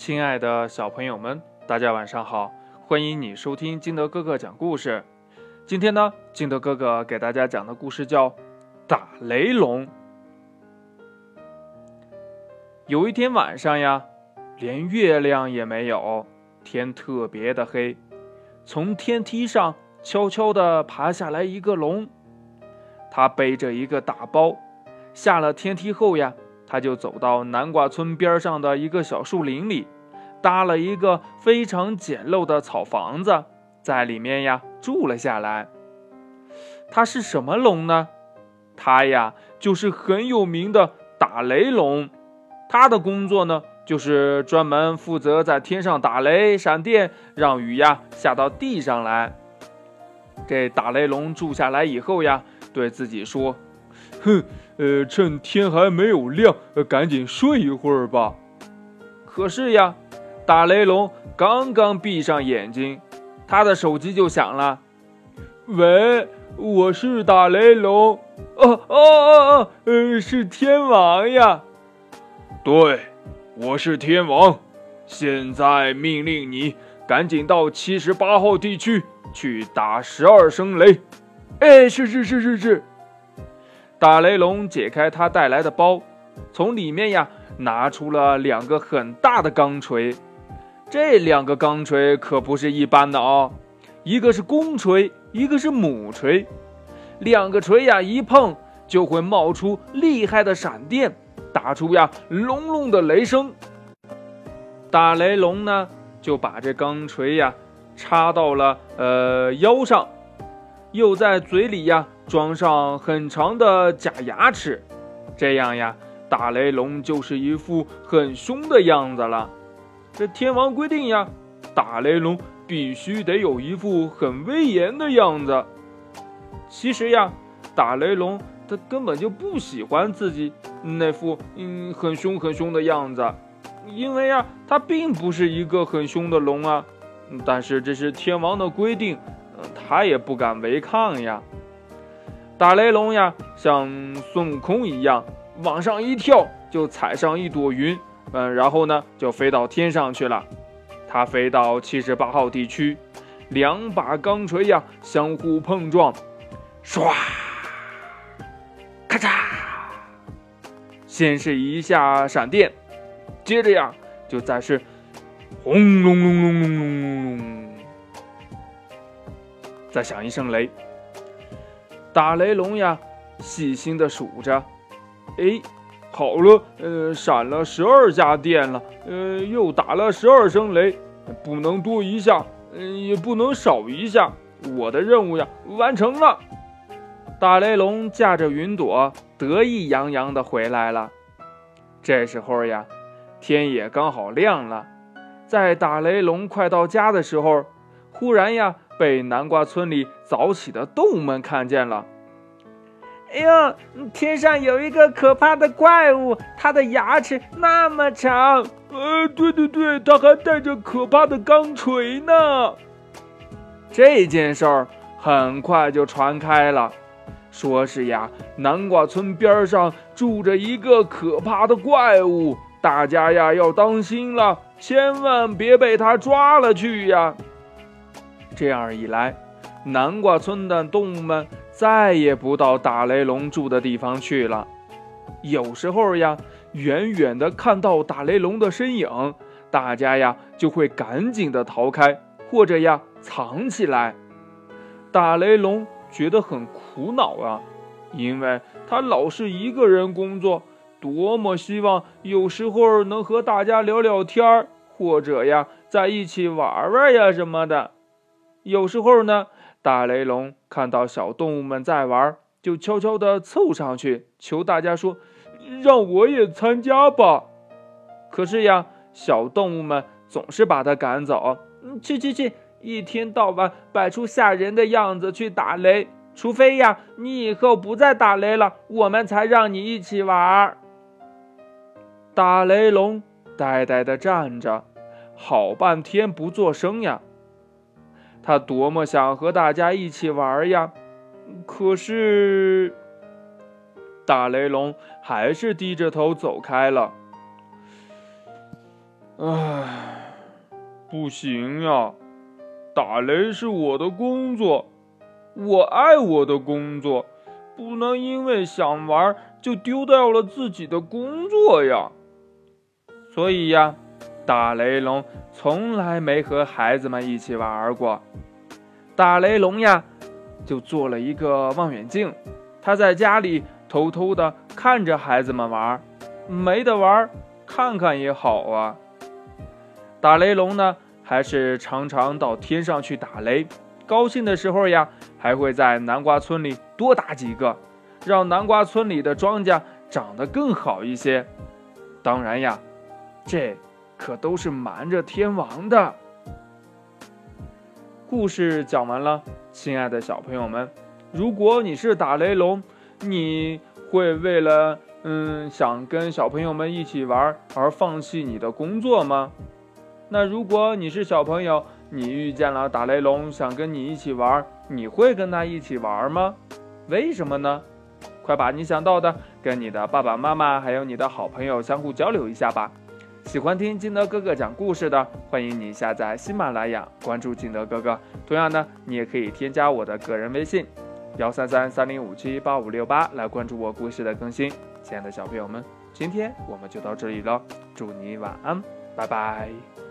亲爱的小朋友们，大家晚上好！欢迎你收听金德哥哥讲故事。今天呢，金德哥哥给大家讲的故事叫《打雷龙》。有一天晚上呀，连月亮也没有，天特别的黑。从天梯上悄悄地爬下来一个龙，他背着一个大包，下了天梯后呀。他就走到南瓜村边上的一个小树林里，搭了一个非常简陋的草房子，在里面呀住了下来。他是什么龙呢？他呀就是很有名的打雷龙。他的工作呢就是专门负责在天上打雷、闪电，让雨呀下到地上来。这打雷龙住下来以后呀，对自己说：“哼。”呃，趁天还没有亮，赶紧睡一会儿吧。可是呀，打雷龙刚刚闭上眼睛，他的手机就响了。喂，我是打雷龙。哦哦哦哦，呃，是天王呀。对，我是天王。现在命令你赶紧到七十八号地区去打十二声雷。哎，是是是是是。打雷龙解开他带来的包，从里面呀拿出了两个很大的钢锤。这两个钢锤可不是一般的哦，一个是公锤，一个是母锤。两个锤呀一碰就会冒出厉害的闪电，打出呀隆隆的雷声。打雷龙呢就把这钢锤呀插到了呃腰上，又在嘴里呀。装上很长的假牙齿，这样呀，打雷龙就是一副很凶的样子了。这天王规定呀，打雷龙必须得有一副很威严的样子。其实呀，打雷龙他根本就不喜欢自己那副嗯很凶很凶的样子，因为呀，他并不是一个很凶的龙啊。但是这是天王的规定，他也不敢违抗呀。打雷龙呀，像孙悟空一样往上一跳，就踩上一朵云，嗯，然后呢就飞到天上去了。他飞到七十八号地区，两把钢锤呀相互碰撞，唰，咔嚓，先是一下闪电，接着呀就再是轰隆隆隆隆隆隆，再响一声雷。打雷龙呀，细心的数着，哎，好了，呃，闪了十二家店了，呃，又打了十二声雷，不能多一下，呃，也不能少一下，我的任务呀，完成了。打雷龙驾着云朵，得意洋洋的回来了。这时候呀，天也刚好亮了。在打雷龙快到家的时候，忽然呀。被南瓜村里早起的动物们看见了。哎呦，天上有一个可怕的怪物，它的牙齿那么长。呃，对对对，它还带着可怕的钢锤呢。这件事儿很快就传开了，说是呀，南瓜村边上住着一个可怕的怪物，大家呀要当心了，千万别被它抓了去呀。这样一来，南瓜村的动物们再也不到打雷龙住的地方去了。有时候呀，远远的看到打雷龙的身影，大家呀就会赶紧的逃开，或者呀藏起来。打雷龙觉得很苦恼啊，因为他老是一个人工作，多么希望有时候能和大家聊聊天儿，或者呀在一起玩玩呀什么的。有时候呢，大雷龙看到小动物们在玩，就悄悄地凑上去，求大家说：“让我也参加吧。”可是呀，小动物们总是把他赶走。去去去，一天到晚摆出吓人的样子去打雷，除非呀，你以后不再打雷了，我们才让你一起玩。打雷龙呆呆地站着，好半天不作声呀。他多么想和大家一起玩呀！可是，打雷龙还是低着头走开了。唉，不行呀，打雷是我的工作，我爱我的工作，不能因为想玩就丢掉了自己的工作呀。所以呀，大雷龙从来没和孩子们一起玩过。大雷龙呀，就做了一个望远镜，他在家里偷偷的看着孩子们玩，没得玩，看看也好啊。打雷龙呢，还是常常到天上去打雷。高兴的时候呀，还会在南瓜村里多打几个，让南瓜村里的庄稼长得更好一些。当然呀，这可都是瞒着天王的。故事讲完了，亲爱的小朋友们，如果你是打雷龙，你会为了嗯想跟小朋友们一起玩而放弃你的工作吗？那如果你是小朋友，你遇见了打雷龙，想跟你一起玩，你会跟他一起玩吗？为什么呢？快把你想到的跟你的爸爸妈妈还有你的好朋友相互交流一下吧。喜欢听金德哥哥讲故事的，欢迎你下载喜马拉雅，关注金德哥哥。同样呢，你也可以添加我的个人微信，幺三三三零五七八五六八来关注我故事的更新。亲爱的小朋友们，今天我们就到这里了，祝你晚安，拜拜。